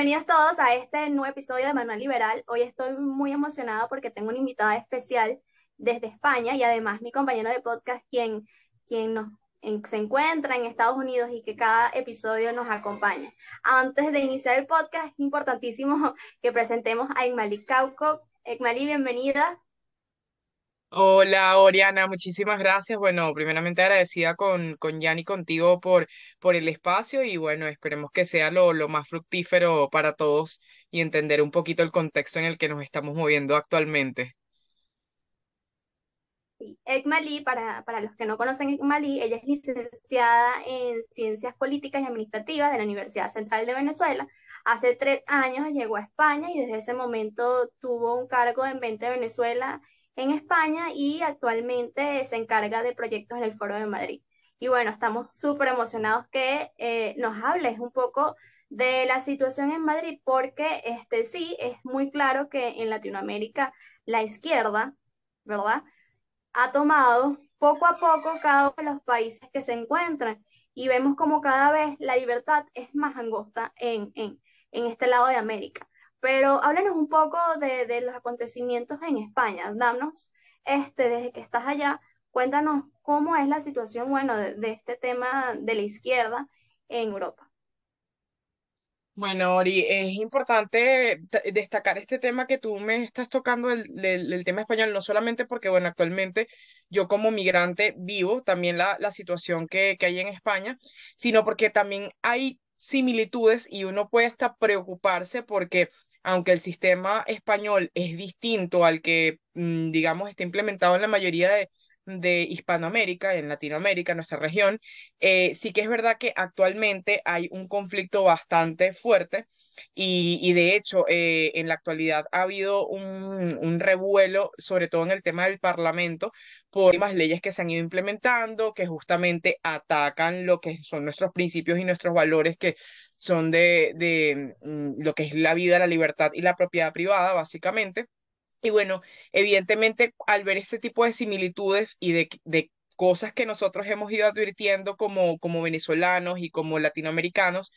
Bienvenidos todos a este nuevo episodio de Manual Liberal. Hoy estoy muy emocionada porque tengo una invitada especial desde España y además mi compañero de podcast, quien, quien nos, se encuentra en Estados Unidos y que cada episodio nos acompaña. Antes de iniciar el podcast, es importantísimo que presentemos a Igmali Cauco. Igmali, bienvenida. Hola, Oriana, muchísimas gracias. Bueno, primeramente agradecida con, con Jan y contigo por, por el espacio y bueno, esperemos que sea lo, lo más fructífero para todos y entender un poquito el contexto en el que nos estamos moviendo actualmente. Sí. para, para los que no conocen Ekmali, ella es licenciada en Ciencias Políticas y Administrativas de la Universidad Central de Venezuela. Hace tres años llegó a España y desde ese momento tuvo un cargo en Vente Venezuela en España y actualmente se encarga de proyectos en el Foro de Madrid. Y bueno, estamos súper emocionados que eh, nos hables un poco de la situación en Madrid, porque este, sí, es muy claro que en Latinoamérica la izquierda, ¿verdad? Ha tomado poco a poco cada uno de los países que se encuentran y vemos como cada vez la libertad es más angosta en, en, en este lado de América. Pero háblanos un poco de, los acontecimientos en España. Danos, este, desde que estás allá, cuéntanos cómo es la situación, bueno, de, este tema de la izquierda en Europa. Bueno, Ori, es importante destacar este tema que tú me estás tocando, el, el, tema español, no solamente porque, bueno, actualmente yo como migrante vivo también la, la situación que, que hay en España, sino porque también hay similitudes y uno puede hasta preocuparse porque aunque el sistema español es distinto al que, mm, digamos, está implementado en la mayoría de, de Hispanoamérica, en Latinoamérica, nuestra región, eh, sí que es verdad que actualmente hay un conflicto bastante fuerte y, de hecho eh, en la actualidad ha habido un, revuelo, sobre todo en el tema del Parlamento, por las leyes que se han ido implementando, que justamente atacan lo que son nuestros principios y nuestros valores, que son de, de mm, lo que es la vida, la libertad y la propiedad privada, básicamente. Y bueno, evidentemente al ver este tipo de similitudes y de, de cosas que nosotros hemos ido advirtiendo como, como venezolanos y como latinoamericanos,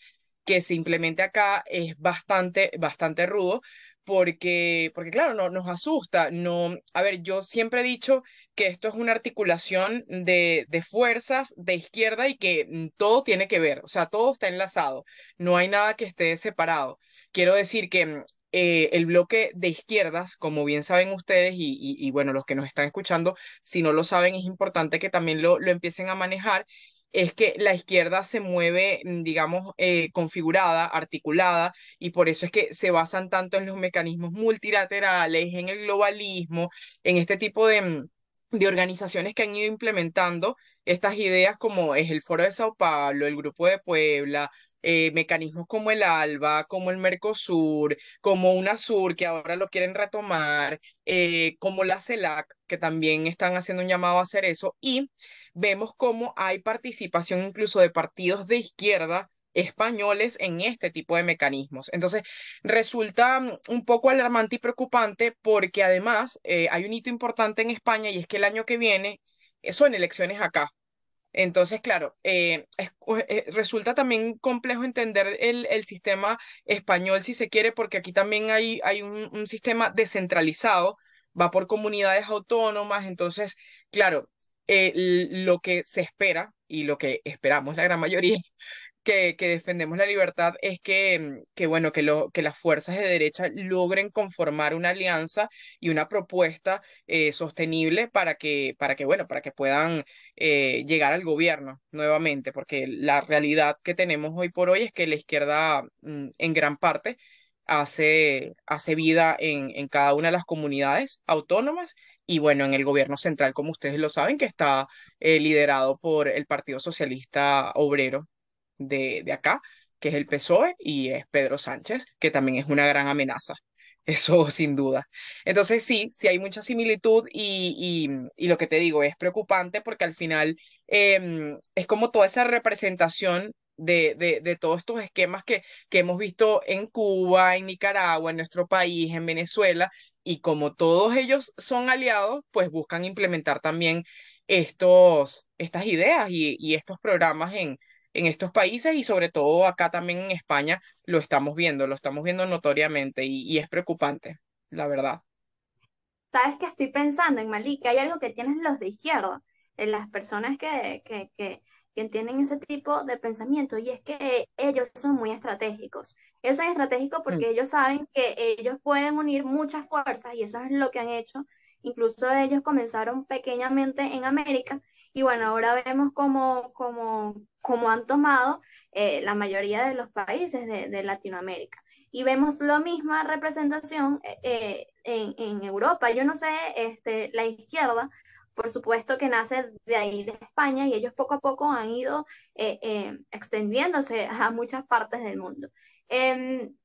que simplemente acá es bastante, bastante rudo, porque, porque claro, no, nos asusta. No, a ver, yo siempre he dicho que esto es una articulación de, de fuerzas de izquierda y que mm, todo tiene que ver, o sea, todo está enlazado, no hay nada que esté separado. Quiero decir que mm, eh, el bloque de izquierdas, como bien saben ustedes, y, y, bueno, los que nos están escuchando, si no lo saben, es importante que también lo, lo empiecen a manejar, es que la izquierda se mueve, mm, digamos, eh, configurada, articulada, y por eso es que se basan tanto en los mecanismos multilaterales, en el globalismo, en este tipo de, mm, de organizaciones que han ido implementando estas ideas como es el Foro de Sao Paulo, el Grupo de Puebla, eh, mecanismos como el ALBA, como el Mercosur, como UNASUR, que ahora lo quieren retomar, eh, como la CELAC, que también están haciendo un llamado a hacer eso, y vemos cómo hay participación incluso de partidos de izquierda españoles en este tipo de mecanismos. Entonces, resulta mm, un poco alarmante y preocupante porque además eh, hay un hito importante en España y es que el año que viene son elecciones acá. Entonces, claro, eh, eh, resulta también complejo entender el, sistema español, si se quiere, porque aquí también hay, un, sistema descentralizado, va por comunidades autónomas, entonces, claro, eh, lo que se espera y lo que esperamos la gran mayoría que, defendemos la libertad es que, mm, que bueno, que, lo, que las fuerzas de derecha logren conformar una alianza y una propuesta eh, sostenible para que, para que, bueno, para que puedan eh, llegar al gobierno nuevamente, porque la realidad que tenemos hoy por hoy es que la izquierda mm, en gran parte hace, hace vida en, en cada una de las comunidades autónomas y bueno, en el gobierno central, como ustedes lo saben, que está eh, liderado por el Partido Socialista Obrero de, de acá, que es el PSOE, y es Pedro Sánchez, que también es una gran amenaza. Eso sin duda. Entonces sí, sí hay mucha similitud y, y, y lo que te digo es preocupante porque al final em, es como toda esa representación de, de, de, todos estos esquemas que, que hemos visto en Cuba, en Nicaragua, en nuestro país, en Venezuela, y como todos ellos son aliados, pues buscan implementar también estos, estas ideas y, y estos programas en, en estos países y sobre todo acá también en España lo estamos viendo, lo estamos viendo notoriamente y, y es preocupante, la verdad. Sabes que estoy pensando en Malí, que hay algo que tienen los de izquierda, en las personas que, que, que, que tienen ese tipo de pensamiento, y es que ellos son muy estratégicos. Ellos son estratégicos Mm. porque ellos saben que ellos pueden unir muchas fuerzas, y eso es lo que han hecho. Incluso ellos comenzaron pequeñamente en América, y bueno, ahora vemos cómo, cómo, cómo han tomado eh, la mayoría de los países de, de Latinoamérica. Y vemos la misma representación eh, eh, en, en Europa. Yo no sé, este, la izquierda por supuesto que nace de ahí, de España, y ellos poco a poco han ido eh, eh, extendiéndose a muchas partes del mundo. Em,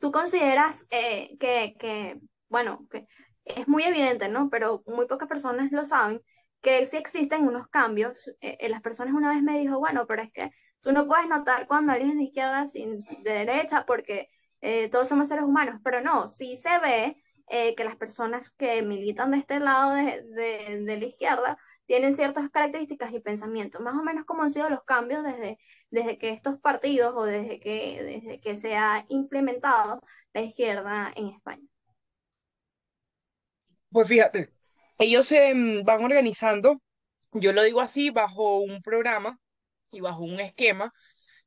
¿tú consideras eh, que, que, bueno, que es muy evidente, ¿no? Pero muy pocas personas lo saben, que sí existen unos cambios. Eh, eh, las personas una vez me dijo, bueno, pero es que tú no puedes notar cuando alguien es de izquierda sin de derecha porque eh, todos somos seres humanos, pero no, sí se ve eh, que las personas que militan de este lado de, de, la izquierda tienen ciertas características y pensamientos, más o menos como han sido los cambios desde, desde que estos partidos o desde que, desde que se ha implementado la izquierda en España. Pues fíjate, ellos se mm, van organizando, yo lo digo así, bajo un programa y bajo un esquema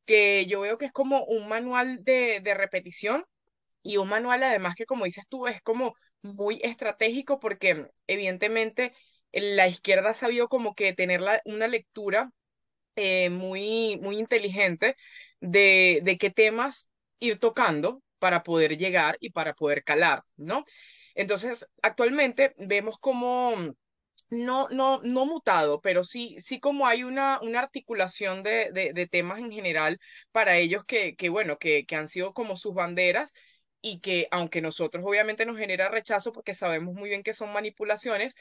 que yo veo que es como un manual de, de repetición y un manual además que como dices tú es como muy estratégico porque evidentemente la izquierda ha sabido como que tener la- una lectura eh, muy, muy inteligente de, de qué temas ir tocando para poder llegar y para poder calar, ¿no? Entonces, actualmente vemos como no, no, no mutado, pero sí, sí como hay una, una articulación de, de, de temas en general para ellos que, que bueno, que, que han sido como sus banderas y que aunque nosotros obviamente nos genera rechazo porque sabemos muy bien que son manipulaciones,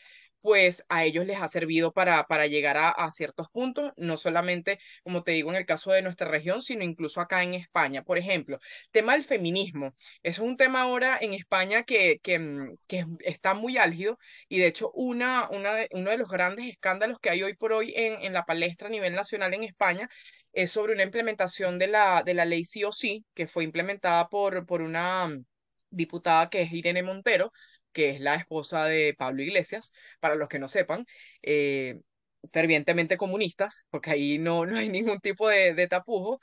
pues a ellos les ha servido para, para llegar a, ciertos puntos, no solamente, como te digo, en el caso de nuestra región, sino incluso acá en España. Por ejemplo, tema del feminismo. Es un tema ahora en España que, que, mm, que está muy álgido y de hecho, una, una uno de los grandes escándalos que hay hoy por hoy en, en la palestra a nivel nacional en España es sobre una implementación de la, de la ley sí o sí, que fue implementada por, por una mm, diputada que es Irene Montero, que es la esposa de Pablo Iglesias, para los que no sepan, eh, fervientemente comunistas, porque ahí no, no hay ningún tipo de, de tapujo.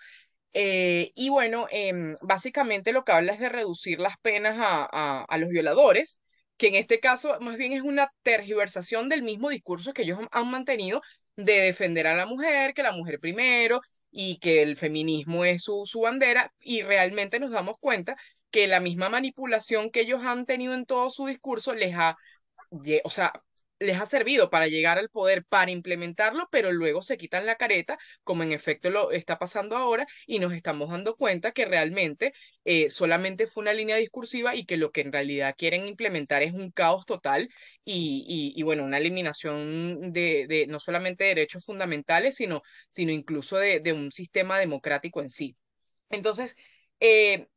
Eh, y bueno, em, básicamente lo que habla es de reducir las penas a, a, a los violadores, que en este caso más bien es una tergiversación del mismo discurso que ellos han mantenido de defender a la mujer, que la mujer primero y que el feminismo es su, su bandera, y realmente nos damos cuenta que la misma manipulación que ellos han tenido en todo su discurso les ha o sea, les ha servido para llegar al poder, para implementarlo, pero luego se quitan la careta, como en efecto lo está pasando ahora, y nos estamos dando cuenta que realmente eh, solamente fue una línea discursiva y que lo que en realidad quieren implementar es un caos total y, y, y bueno, una eliminación de, de no solamente de derechos fundamentales, sino, sino incluso de, de un sistema democrático en sí. Entonces, eh,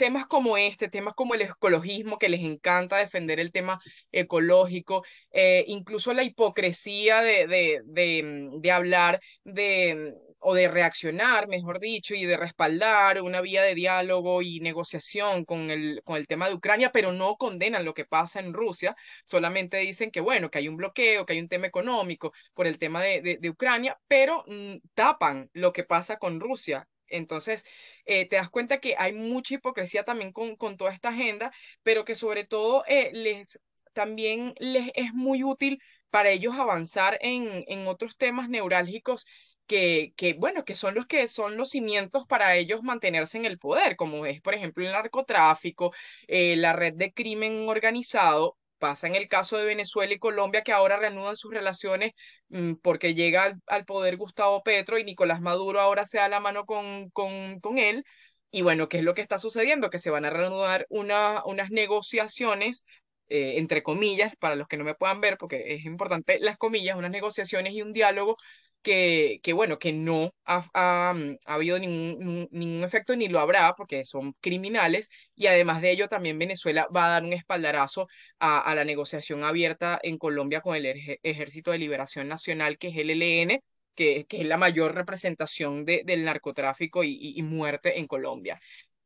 temas como este, temas como el ecologismo, que les encanta defender el tema ecológico, eh, incluso la hipocresía de, de, de, mm, hablar de, mm, o de reaccionar, mejor dicho, y de respaldar una vía de diálogo y negociación con el, con el tema de Ucrania, pero no condenan lo que pasa en Rusia, solamente dicen que, bueno, que hay un bloqueo, que hay un tema económico por el tema de, de, de Ucrania, pero mm, tapan lo que pasa con Rusia. Entonces, eh, te das cuenta que hay mucha hipocresía también con, con toda esta agenda, pero que sobre todo eh, les, también les es muy útil para ellos avanzar en, en otros temas neurálgicos que, que, bueno, que son los que son los cimientos para ellos mantenerse en el poder, como es, por ejemplo, el narcotráfico, eh, la red de crimen organizado. Pasa en el caso de Venezuela y Colombia que ahora reanudan sus relaciones mm, porque llega al, al poder Gustavo Petro y Nicolás Maduro ahora se da la mano con, con, con él. Y bueno, ¿qué es lo que está sucediendo? Que se van a reanudar una, unas negociaciones, eh, entre comillas, para los que no me puedan ver, porque es importante las comillas, unas negociaciones y un diálogo que, bueno, que no ha, mm, ha habido ningún, ningún efecto ni lo habrá, porque son criminales. Y además de ello, también Venezuela va a dar un espaldarazo a, la negociación abierta en Colombia con el Ejército de Liberación Nacional, que es el ELN que, que es la mayor representación de, del narcotráfico y muerte en Colombia.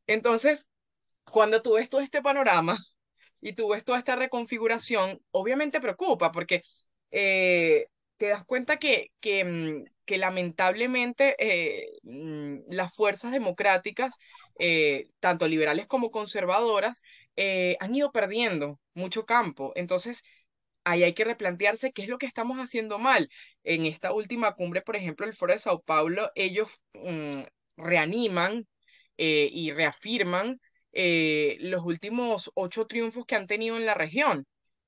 Entonces, cuando tú ves todo este panorama y tú ves toda esta reconfiguración, obviamente preocupa porque eh, te das cuenta que, que, mm, lamentablemente eh, mm, las fuerzas democráticas, eh, tanto liberales como conservadoras, eh, han ido perdiendo mucho campo. Entonces, ahí hay que replantearse qué es lo que estamos haciendo mal. En esta última cumbre, por ejemplo, el Foro de Sao Paulo, ellos mm, reaniman y reafirman los últimos ocho triunfos que han tenido en la región.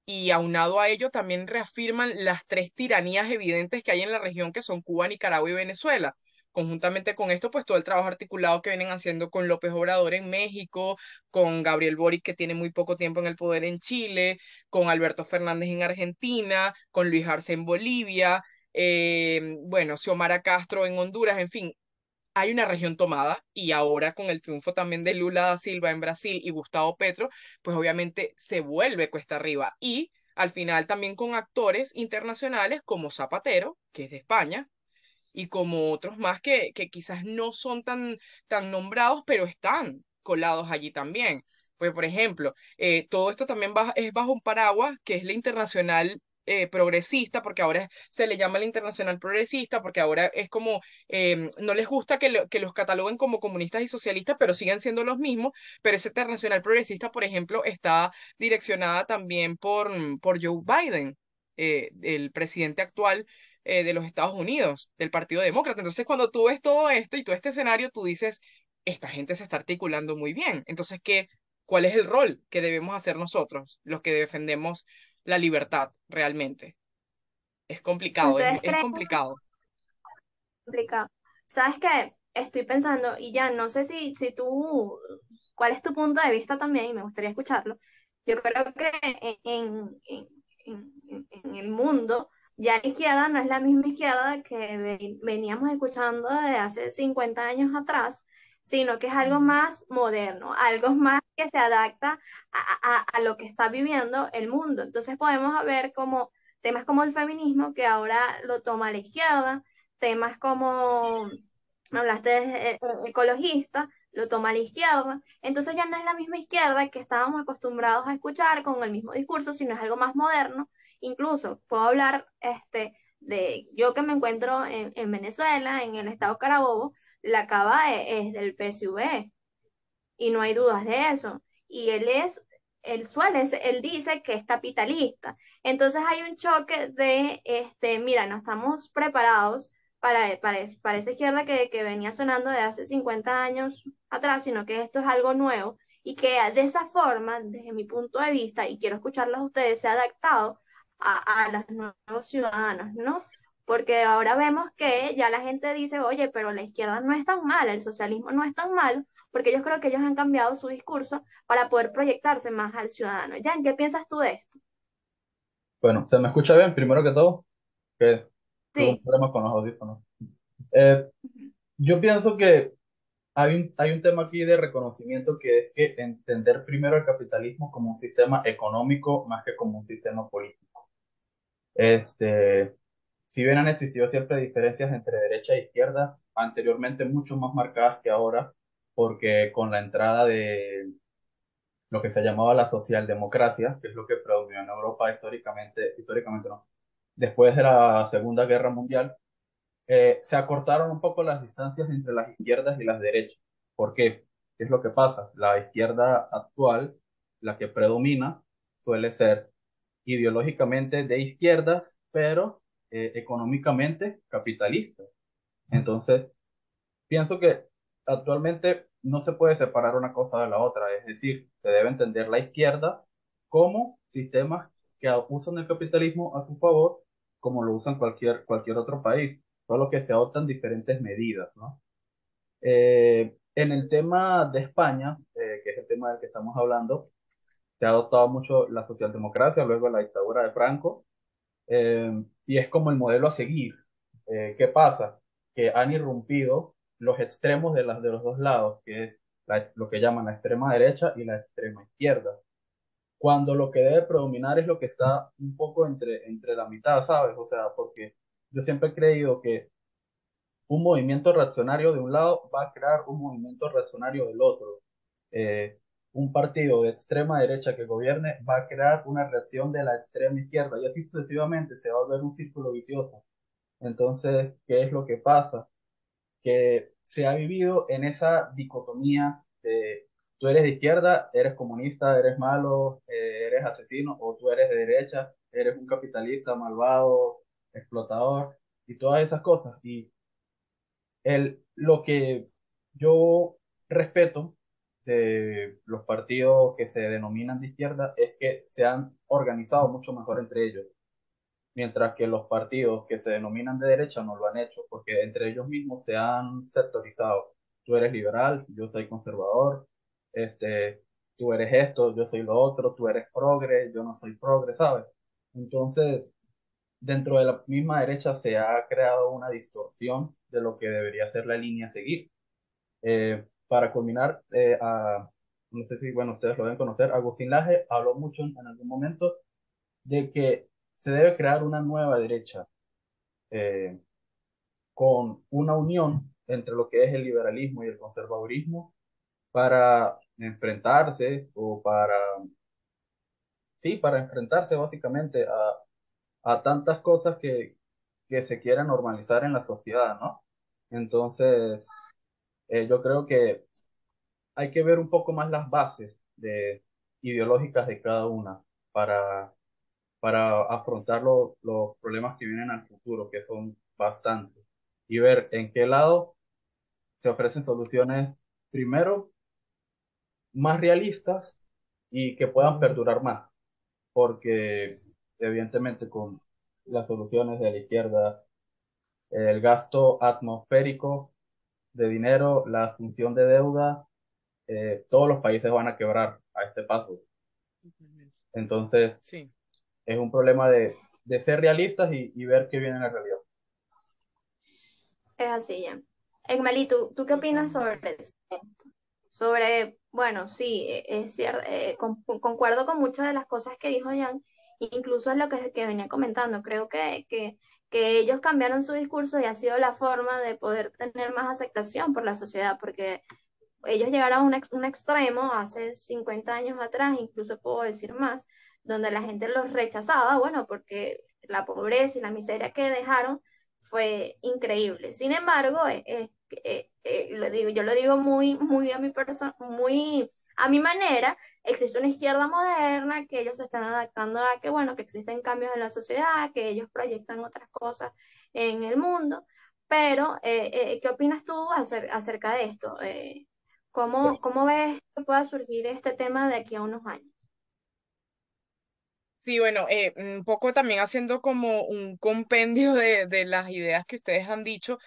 Y aunado a ello, también reafirman las tres tiranías evidentes que hay en la región, que son Cuba, Nicaragua y Venezuela. Conjuntamente con esto, pues todo el trabajo articulado que vienen haciendo con López Obrador en México, con Gabriel Boric, que tiene muy poco tiempo en el poder en Chile, con Alberto Fernández en Argentina, con Luis Arce en Bolivia, eh, bueno, Xiomara Castro en Honduras, en fin, hay una región tomada y ahora con el triunfo también de Lula da Silva en Brasil y Gustavo Petro, pues obviamente se vuelve cuesta arriba. Y al final también con actores internacionales como Zapatero, que es de España, y como otros más que, que quizás no son tan, tan nombrados, pero están colados allí también. Pues, por ejemplo, eh, todo esto también es bajo un paraguas que es la Internacional eh, progresista, porque ahora se le llama la internacional progresista, porque ahora es como, eh, no les gusta que, lo, que los cataloguen como comunistas y socialistas, pero siguen siendo los mismos, pero esa internacional progresista, por ejemplo, está direccionada también por, por Joe Biden, eh, el presidente actual eh, de los Estados Unidos, del Partido Demócrata. Entonces, cuando tú ves todo esto y todo este escenario, tú dices, esta gente se está articulando muy bien. Entonces, ¿qué, ¿cuál es el rol que debemos hacer nosotros, los que defendemos la libertad realmente. Es complicado, es, es complicado. Complicado. ¿Sabes qué? Estoy pensando, y ya no sé si, si tú, cuál es tu punto de vista también, y me gustaría escucharlo. Yo creo que en, en, en, en el mundo ya la izquierda no es la misma izquierda que veníamos escuchando desde hace 50 años atrás, sino que es algo más moderno, algo más que se adapta a, a, lo que está viviendo el mundo. Entonces podemos ver como temas como el feminismo, que ahora lo toma la izquierda, temas como, hablaste de eh, ecologista, lo toma la izquierda. Entonces ya no es la misma izquierda que estábamos acostumbrados a escuchar con el mismo discurso, sino es algo más moderno. Incluso puedo hablar este, de yo que me encuentro en, en Venezuela, en el estado Carabobo, la cava es, del PSV y no hay dudas de eso. Y él es, él suele, él dice que es capitalista. Entonces hay un choque de, este, mira, no estamos preparados para, para, para esa izquierda que, que venía sonando de hace 50 años atrás, sino que esto es algo nuevo y que de esa forma, desde mi punto de vista, y quiero escucharlos a ustedes, se ha adaptado a, a los nuevos ciudadanos, ¿no? Porque ahora vemos que ya la gente dice, oye, pero la izquierda no es tan mala, el socialismo no es tan malo, porque yo creo que ellos han cambiado su discurso para poder proyectarse más al ciudadano. Jan, ¿qué piensas tú de esto? Bueno, ¿se me escucha bien? Primero que todo, que tengo un problema con los audífonos. Eh, yo pienso que hay un, hay un tema aquí de reconocimiento que es que entender primero el capitalismo como un sistema económico más que como un sistema político. Este, si bien han existido siempre diferencias entre derecha e izquierda, anteriormente mucho más marcadas que ahora, porque con la entrada de lo que se llamaba la socialdemocracia, que es lo que predominó en Europa históricamente, históricamente no, después de la Segunda Guerra Mundial, eh, se acortaron un poco las distancias entre las izquierdas y las derechas. ¿Por qué? ¿Qué es lo que pasa? La izquierda actual, la que predomina, suele ser ideológicamente de izquierdas, pero eh, económicamente capitalista. Entonces, pienso que actualmente no se puede separar una cosa de la otra, es decir, se debe entender la izquierda como sistemas que usan el capitalismo a su favor, como lo usan cualquier, cualquier otro país, solo que se adoptan diferentes medidas, ¿no? Eh, en el tema de España, eh, que es el tema del que estamos hablando, se ha adoptado mucho la socialdemocracia, luego la dictadura de Franco, y es como el modelo a seguir. Eh, ¿Qué pasa? Que han irrumpido los extremos de, las, de los dos lados, que es lo que llaman la extrema derecha y la extrema izquierda. Cuando lo que debe predominar es lo que está un poco entre, entre la mitad, ¿sabes? O sea, porque yo siempre he creído que un movimiento reaccionario de un lado va a crear un movimiento reaccionario del otro. Eh, un partido de extrema derecha que gobierne va a crear una reacción de la extrema izquierda y así sucesivamente se va a volver un círculo vicioso. Entonces, ¿qué es lo que pasa? Que se ha vivido en esa dicotomía de tú eres de izquierda, eres comunista, eres malo, eh, eres asesino, o tú eres de derecha, eres un capitalista malvado, explotador, y todas esas cosas. Y el, lo que yo respeto de los partidos que se denominan de izquierda es que se han organizado mucho mejor entre ellos, mientras que los partidos que se denominan de derecha no lo han hecho, porque entre ellos mismos se han sectorizado. Tú eres liberal, yo soy conservador, este, tú eres esto, yo soy lo otro, tú eres progre, yo no soy progre, ¿sabes? Entonces, dentro de la misma derecha se ha creado una distorsión de lo que debería ser la línea a seguir. Eh, para culminar, eh, a, no sé si, bueno, ustedes lo deben conocer, Agustín Laje habló mucho en, algún momento de que se debe crear una nueva derecha eh, con una unión entre lo que es el liberalismo y el conservadurismo para enfrentarse o para, sí, para enfrentarse básicamente a, a tantas cosas que, que se quieren normalizar en la sociedad, ¿no? Entonces, eh, yo creo que hay que ver un poco más las bases de, ideológicas de cada una para, para afrontar los problemas que vienen al futuro, que son bastantes, y ver en qué lado se ofrecen soluciones, primero, más realistas y que puedan perdurar más, porque evidentemente con las soluciones de la izquierda, el gasto atmosférico de dinero, la asunción de deuda, eh, todos los países van a quebrar a este paso. Entonces, sí. es un problema de, de ser realistas y, y, ver qué viene en la realidad. Es así, ya. Egmali, ¿tú, ¿tú qué opinas sobre eso? Sobre, bueno, sí, e, es cierto, eh, concuerdo con muchas de las cosas que dijo Jan, incluso es lo que, que venía comentando. Creo que, que que ellos cambiaron su discurso y ha sido la forma de poder tener más aceptación por la sociedad, porque ellos llegaron a un, un extremo hace 50 años atrás, incluso puedo decir más, donde la gente los rechazaba, bueno, porque la pobreza y la miseria que dejaron fue increíble. Sin embargo, eh, eh, lo digo, yo lo digo muy, muy a mi persona, muy a mi manera, existe una izquierda moderna que ellos se están adaptando a que, bueno, que existen cambios en la sociedad, que ellos proyectan otras cosas en el mundo. Pero, eh, eh, ¿qué opinas tú acerca de esto? Eh, ¿cómo, ¿Cómo ves que pueda surgir este tema de aquí a unos años? Sí, bueno, un poco también haciendo como un compendio de, de las ideas que ustedes han dicho,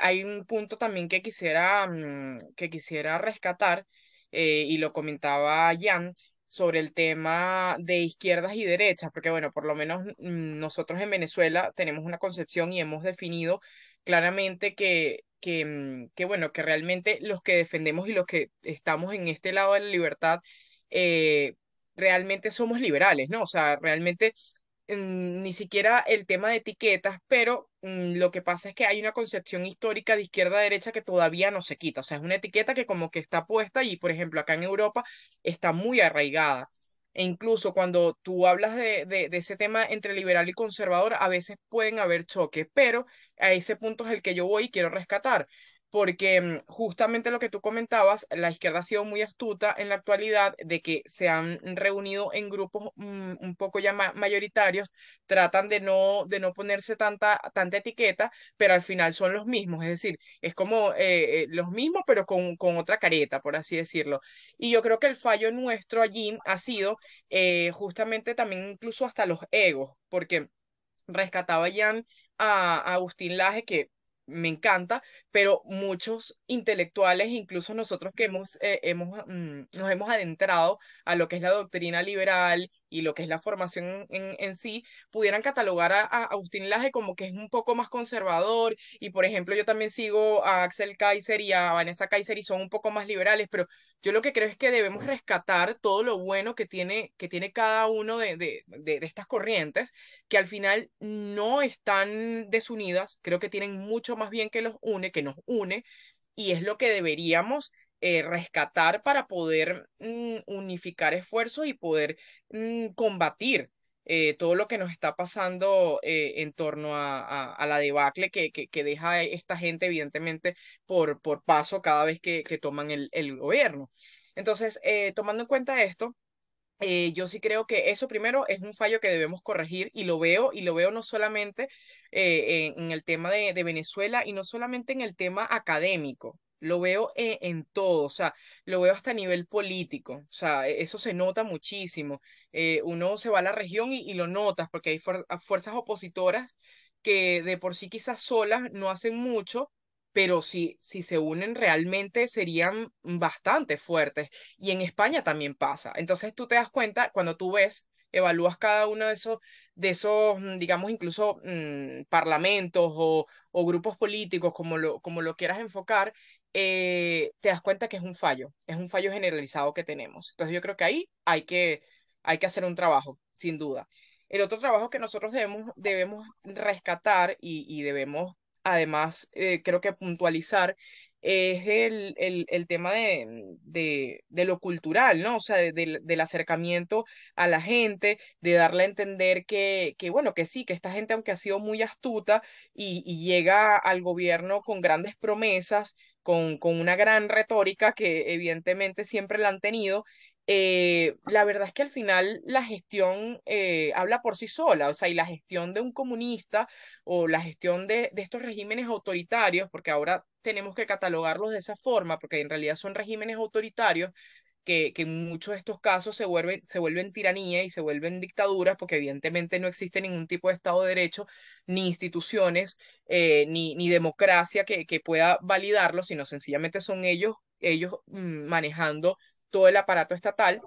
hay un punto también que quisiera, mm, que quisiera rescatar eh, y lo comentaba Jan sobre el tema de izquierdas y derechas, porque bueno, por lo menos mm, nosotros en Venezuela tenemos una concepción y hemos definido claramente que, que, mm, que, bueno, que realmente los que defendemos y los que estamos en este lado de la libertad, eh, realmente somos liberales, ¿no? O sea, realmente mm, ni siquiera el tema de etiquetas, pero Mm, lo que pasa es que hay una concepción histórica de izquierda a derecha que todavía no se quita. O sea, es una etiqueta que como que está puesta y, por ejemplo, acá en Europa está muy arraigada. E incluso cuando tú hablas de, de, de, ese tema entre liberal y conservador, a veces pueden haber choques, pero a ese punto es el que yo voy y quiero rescatar porque mm, justamente lo que tú comentabas, la izquierda ha sido muy astuta en la actualidad de que se han reunido en grupos mm, un poco ya mayoritarios, tratan de no, de no ponerse tanta, tanta etiqueta, pero al final son los mismos, es decir, es como eh, eh, los mismos, pero con, con otra careta, por así decirlo. Y yo creo que el fallo nuestro allí ha sido eh, justamente también incluso hasta los egos, porque rescataba ya a, a Agustín Laje, que me encanta, pero muchos intelectuales, incluso nosotros que hemos, eh, hemos, mm, nos hemos adentrado a lo que es la doctrina liberal y lo que es la formación en, en sí, pudieran catalogar a, a, Agustín Laje como que es un poco más conservador. Y por ejemplo yo también sigo a Axel Kaiser y a Vanessa Kaiser y son un poco más liberales, pero yo lo que creo es que debemos rescatar todo lo bueno que tiene, que tiene cada uno de, de, de, de estas corrientes, que al final no están desunidas, creo que tienen mucho más bien que los une, que nos une, y es lo que deberíamos eh, rescatar para poder mm, unificar esfuerzos y poder mm, combatir eh, todo lo que nos está pasando eh, en torno a, a, la debacle que, que, deja esta gente, evidentemente, por, por paso cada vez que, que toman el, el gobierno. Entonces, tomando en cuenta esto, yo sí creo que eso primero es un fallo que debemos corregir y lo veo, y lo veo no solamente en, en, el tema de, de, Venezuela y no solamente en el tema académico, lo veo en, en, todo, o sea, lo veo hasta a nivel político, o sea, e, eso se nota muchísimo. Eh, uno se va a la región y, lo notas porque hay fuer fuerzas opositoras que de por sí quizás solas no hacen mucho, pero si, si se unen realmente serían bastante fuertes. Y en España también pasa. Entonces tú te das cuenta cuando tú ves, evalúas cada uno de esos, de esos mm, digamos, incluso mmm, parlamentos o, o, grupos políticos, como lo, como lo quieras enfocar, eh, te das cuenta que es un fallo, es un fallo generalizado que tenemos. Entonces yo creo que ahí hay que, hay que hacer un trabajo, sin duda. El otro trabajo que nosotros debemos, debemos rescatar y, debemos además, eh, creo que puntualizar es el, el, el tema de, de, de, lo cultural, ¿no? O sea, de, de, del acercamiento a la gente, de darle a entender que, que, bueno, que sí, que esta gente, aunque ha sido muy astuta y, y llega al gobierno con grandes promesas, con, con una gran retórica que evidentemente siempre la han tenido, eh, la verdad es que al final la gestión eh, habla por sí sola, o sea, y la gestión de un comunista o la gestión de, de, estos regímenes autoritarios, porque ahora tenemos que catalogarlos de esa forma, porque en realidad son regímenes autoritarios que, que en muchos de estos casos se vuelven, se vuelven tiranía y se vuelven dictaduras, porque evidentemente no existe ningún tipo de Estado de Derecho, ni instituciones, eh, ni, ni democracia que, que pueda validarlo, sino sencillamente son ellos, ellos mmm, manejando todo el aparato estatal,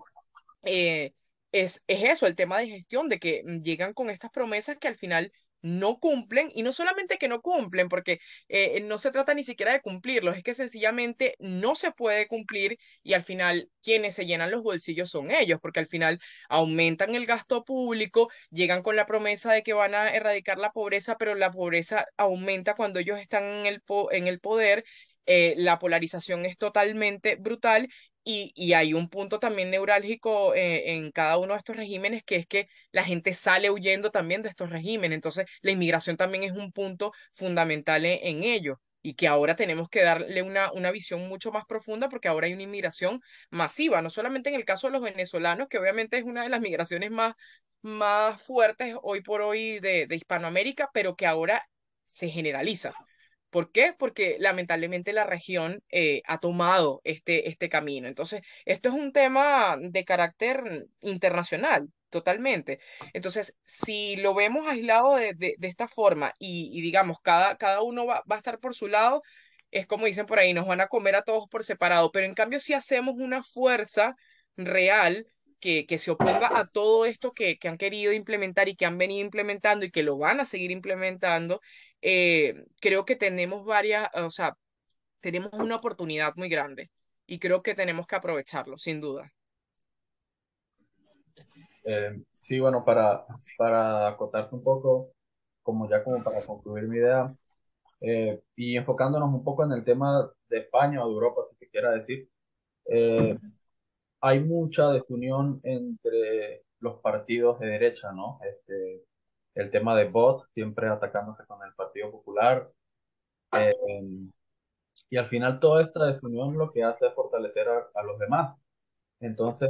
eh, es, es eso, el tema de gestión, de que llegan con estas promesas que al final no cumplen, y no solamente que no cumplen, porque eh, no se trata ni siquiera de cumplirlos, es que sencillamente no se puede cumplir y al final quienes se llenan los bolsillos son ellos, porque al final aumentan el gasto público, llegan con la promesa de que van a erradicar la pobreza, pero la pobreza aumenta cuando ellos están en el, po en el poder eh, la polarización es totalmente brutal y, y, hay un punto también neurálgico eh, en cada uno de estos regímenes que es que la gente sale huyendo también de estos regímenes. Entonces, la inmigración también es un punto fundamental en, en ello y que ahora tenemos que darle una, una visión mucho más profunda porque ahora hay una inmigración masiva, no solamente en el caso de los venezolanos, que obviamente es una de las migraciones más, más fuertes hoy por hoy de, de Hispanoamérica, pero que ahora se generaliza. ¿Por qué? Porque lamentablemente la región eh, ha tomado este, este camino. Entonces, esto es un tema de carácter internacional, totalmente. Entonces, si lo vemos aislado de, de, de esta forma y, y, digamos, cada, cada uno va, va a estar por su lado, es como dicen por ahí, nos van a comer a todos por separado. Pero en cambio, si hacemos una fuerza real, que, que, se oponga a todo esto que, que, han querido implementar y que han venido implementando y que lo van a seguir implementando, eh, creo que tenemos varias, o sea, tenemos una oportunidad muy grande y creo que tenemos que aprovecharlo, sin duda. Eh, sí, bueno, para, para acotarte un poco, como ya como para concluir mi idea, eh, y enfocándonos un poco en el tema de España o de Europa, si te quiera decir, eh, hay mucha desunión entre los partidos de derecha, ¿no? Este, el tema de Bot, siempre atacándose con el Partido Popular. Eh, y al final toda esta desunión lo que hace es fortalecer a, a, los demás. Entonces,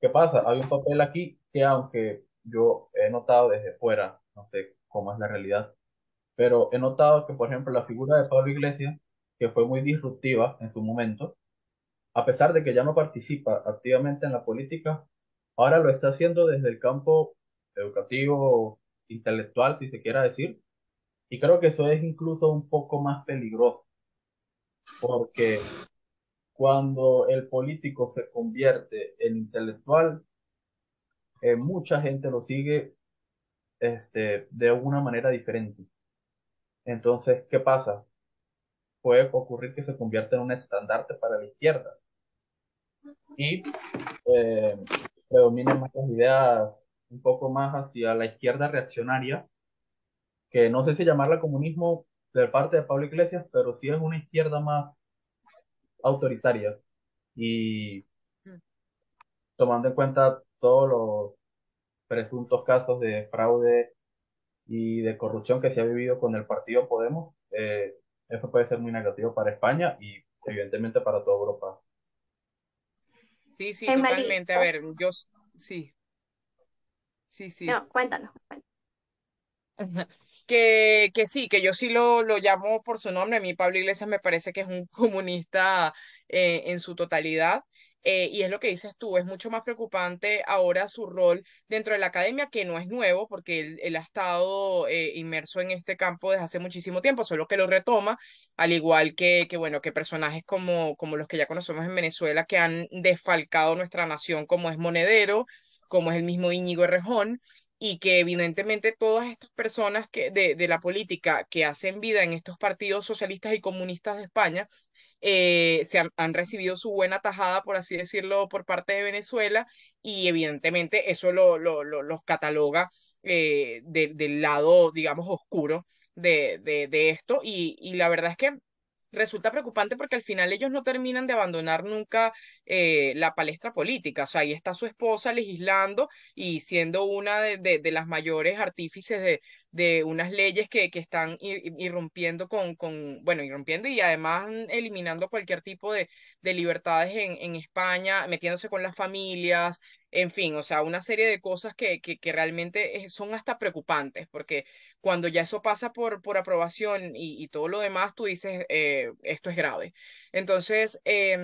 ¿qué pasa? Hay un papel aquí que aunque yo he notado desde fuera, no sé cómo es la realidad, pero he notado que, por ejemplo, la figura de Pablo Iglesias, que fue muy disruptiva en su momento, a pesar de que ya no participa activamente en la política, ahora lo está haciendo desde el campo educativo, intelectual, si se quiera decir. Y creo que eso es incluso un poco más peligroso, porque cuando el político se convierte en intelectual, eh, mucha gente lo sigue este, de una manera diferente. Entonces, ¿qué pasa? Puede ocurrir que se convierta en un estandarte para la izquierda y eh, predominen más las ideas un poco más hacia la izquierda reaccionaria, que no sé si llamarla comunismo de parte de Pablo Iglesias, pero sí es una izquierda más autoritaria. Y mm. tomando en cuenta todos los presuntos casos de fraude y de corrupción que se ha vivido con el partido Podemos, eh, eso puede ser muy negativo para España y evidentemente para toda Europa. Sí, sí, totalmente. A ver, yo sí. Sí, sí. No, cuéntanos. Que, que sí, que yo sí lo, lo llamo por su nombre. A mí Pablo Iglesias me parece que es un comunista eh, en su totalidad. Eh, y es lo que dices tú, es mucho más preocupante ahora su rol dentro de la academia, que no es nuevo, porque él, ha estado eh, inmerso en este campo desde hace muchísimo tiempo, solo que lo retoma, al igual que, que, bueno, que personajes como, como los que ya conocemos en Venezuela, que han desfalcado nuestra nación, como es Monedero, como es el mismo Íñigo Errejón, y que evidentemente todas estas personas que, de, de la política que hacen vida en estos partidos socialistas y comunistas de España, eh, se han, recibido su buena tajada, por así decirlo, por parte de Venezuela y evidentemente eso lo, lo, los cataloga eh, del lado, digamos, oscuro de, de, de esto y la verdad es que resulta preocupante porque al final ellos no terminan de abandonar nunca eh, la palestra política. O sea, ahí está su esposa legislando y siendo una de, de, las mayores artífices de, de unas leyes que, que están irrumpiendo con, con, bueno, irrumpiendo y además eliminando cualquier tipo de, de libertades en, en España, metiéndose con las familias, en fin, o sea, una serie de cosas que, que, realmente son hasta preocupantes, porque cuando ya eso pasa por, por aprobación y, y todo lo demás, tú dices, eh, esto es grave. Entonces, eh,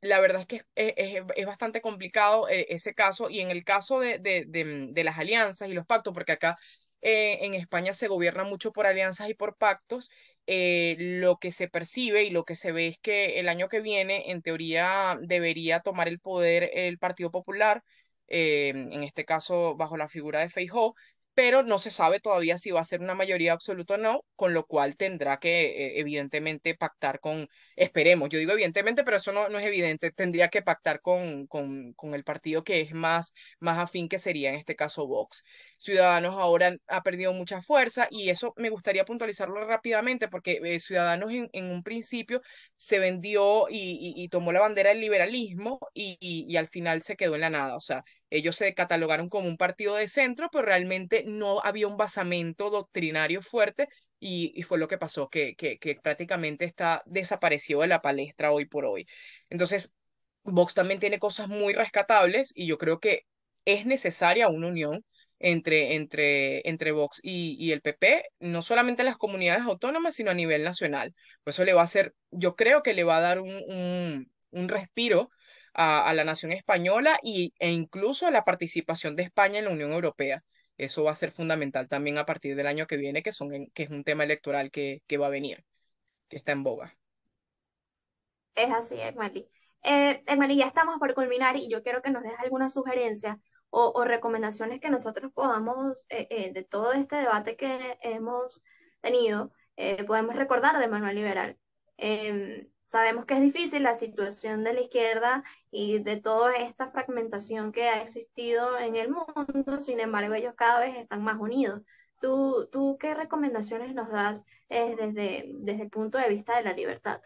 la verdad es que es, es, bastante complicado eh, ese caso y en el caso de, de, de, de, las alianzas y los pactos, porque acá eh, en España se gobierna mucho por alianzas y por pactos, lo que se percibe y lo que se ve es que el año que viene, en teoría, debería tomar el poder el Partido Popular, eh, en este caso bajo la figura de Feijóo, pero no se sabe todavía si va a ser una mayoría absoluta o no, con lo cual tendrá que eh, evidentemente pactar con, esperemos, yo digo evidentemente, pero eso no, no es evidente, tendría que pactar con, con, con, el partido que es más, más afín, que sería en este caso Vox. Ciudadanos ahora ha perdido mucha fuerza y eso me gustaría puntualizarlo rápidamente porque eh, Ciudadanos en, un principio se vendió y, y, y tomó la bandera del liberalismo y, y al final se quedó en la nada, o sea, ellos se catalogaron como un partido de centro, pero realmente no había un basamento doctrinario fuerte y, fue lo que pasó, que, prácticamente está desaparecido de la palestra hoy por hoy. Entonces, Vox también tiene cosas muy rescatables y yo creo que es necesaria una unión entre, entre, entre Vox y, el PP, no solamente en las comunidades autónomas, sino a nivel nacional. Por eso le va a hacer, yo creo que le va a dar un, un, respiro a, la nación española y, e incluso a la participación de España en la Unión Europea. Eso va a ser fundamental también a partir del año que viene, que, son, que es un tema electoral que, que va a venir, que está en boga. Es así, Emily. Eh, ya estamos por culminar y yo quiero que nos des alguna sugerencia o, recomendaciones que nosotros podamos, eh, eh, de todo este debate que hemos tenido, eh, podemos recordar de Manuel Liberal. Em, Sabemos que es difícil la situación de la izquierda y de toda esta fragmentación que ha existido en el mundo, sin embargo ellos cada vez están más unidos. ¿Tú, tú qué recomendaciones nos das eh, desde, desde el punto de vista de la libertad?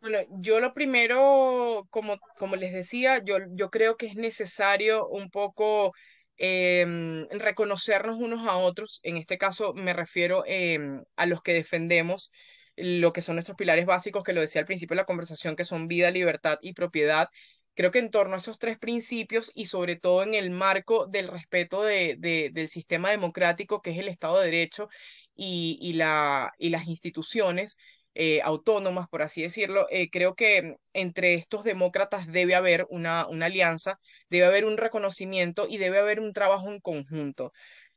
Bueno, yo lo primero, como, como les decía, yo, yo creo que es necesario un poco eh, reconocernos unos a otros. En este caso me refiero eh, a los que defendemos lo que son nuestros pilares básicos, que lo decía al principio de la conversación, que son vida, libertad y propiedad. Creo que en torno a esos tres principios y sobre todo en el marco del respeto de, de, del sistema democrático, que es el Estado de Derecho y, y, la, y las instituciones, eh, autónomas, por así decirlo, eh, creo que entre estos demócratas debe haber una, una alianza, debe haber un reconocimiento y debe haber un trabajo en conjunto.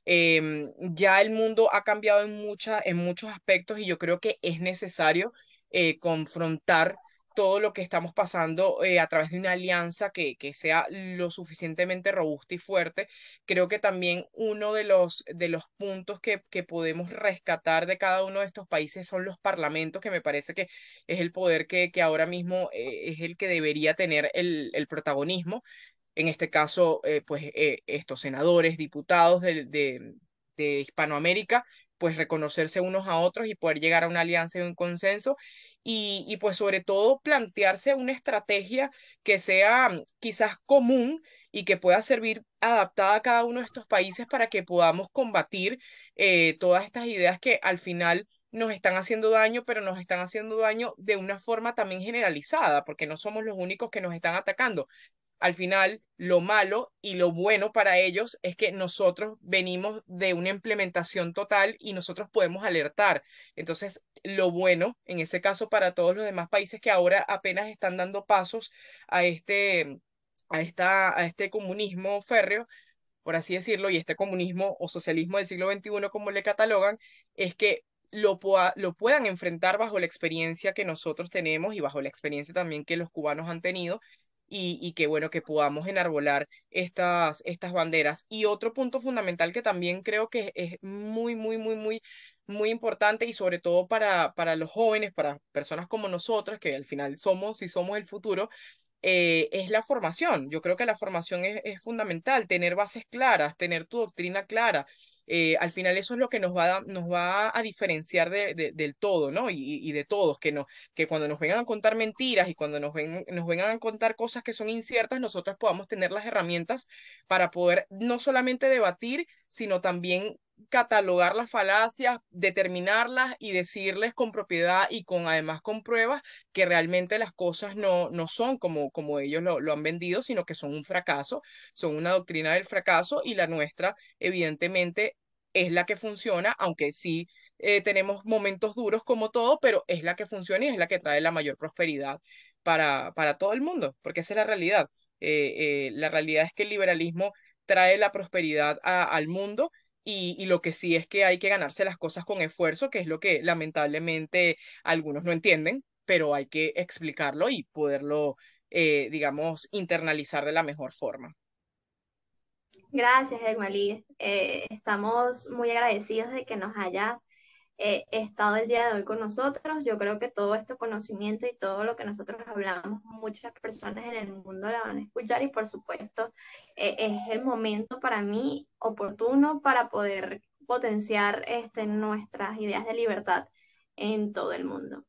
Eh, ya el mundo ha cambiado en, mucha, en muchos aspectos y yo creo que es necesario eh, confrontar todo lo que estamos pasando eh, a través de una alianza que, que, sea lo suficientemente robusta y fuerte. Creo que también uno de los, de los puntos que, que podemos rescatar de cada uno de estos países son los parlamentos, que me parece que es el poder que, que ahora mismo eh, es el que debería tener el, el protagonismo. En este caso, eh, pues estos senadores, diputados de, de, de Hispanoamérica pues reconocerse unos a otros y poder llegar a una alianza y un consenso y, y pues sobre todo plantearse una estrategia que sea mm, quizás común y que pueda servir adaptada a cada uno de estos países para que podamos combatir eh, todas estas ideas que al final nos están haciendo daño, pero nos están haciendo daño de una forma también generalizada, porque no somos los únicos que nos están atacando al final lo malo y lo bueno para ellos es que nosotros venimos de una implementación total y nosotros podemos alertar. Entonces, lo bueno, en ese caso, para todos los demás países que ahora apenas están dando pasos a este, a esta, a este comunismo férreo, por así decirlo, y este comunismo o socialismo del siglo XXI, como le catalogan, es que lo, lo puedan enfrentar bajo la experiencia que nosotros tenemos y bajo la experiencia también que los cubanos han tenido y, y que bueno que podamos enarbolar estas, estas banderas. Y otro punto fundamental que también creo que es muy, muy, muy, muy, muy importante y sobre todo para, para los jóvenes, para personas como nosotros, que al final somos y somos el futuro, eh, es la formación. Yo creo que la formación es, es fundamental, tener bases claras, tener tu doctrina clara. Eh, al final eso es lo que nos va a, nos va a diferenciar de, del todo, ¿no? Y, y, de todos, que, no, que cuando nos vengan a contar mentiras y cuando nos, ven, nos vengan a contar cosas que son inciertas, nosotros podamos tener las herramientas para poder no solamente debatir, sino también catalogar las falacias, determinarlas y decirles con propiedad y con además con pruebas que realmente las cosas no, no son como, como ellos lo, lo han vendido, sino que son un fracaso, son una doctrina del fracaso y la nuestra evidentemente es la que funciona, aunque sí eh, tenemos momentos duros como todo, pero es la que funciona y es la que trae la mayor prosperidad para, para todo el mundo, porque esa es la realidad. Eh, eh, la realidad es que el liberalismo trae la prosperidad al mundo y, lo que sí es que hay que ganarse las cosas con esfuerzo, que es lo que lamentablemente algunos no entienden, pero hay que explicarlo y poderlo, eh, digamos, internalizar de la mejor forma. Gracias, Egmalí. Eh, estamos muy agradecidos de que nos hayas eh, estado el día de hoy con nosotros. Yo creo que todo este conocimiento y todo lo que nosotros hablamos, muchas personas en el mundo la van a escuchar y por supuesto eh, es el momento para mí oportuno para poder potenciar este, nuestras ideas de libertad en todo el mundo.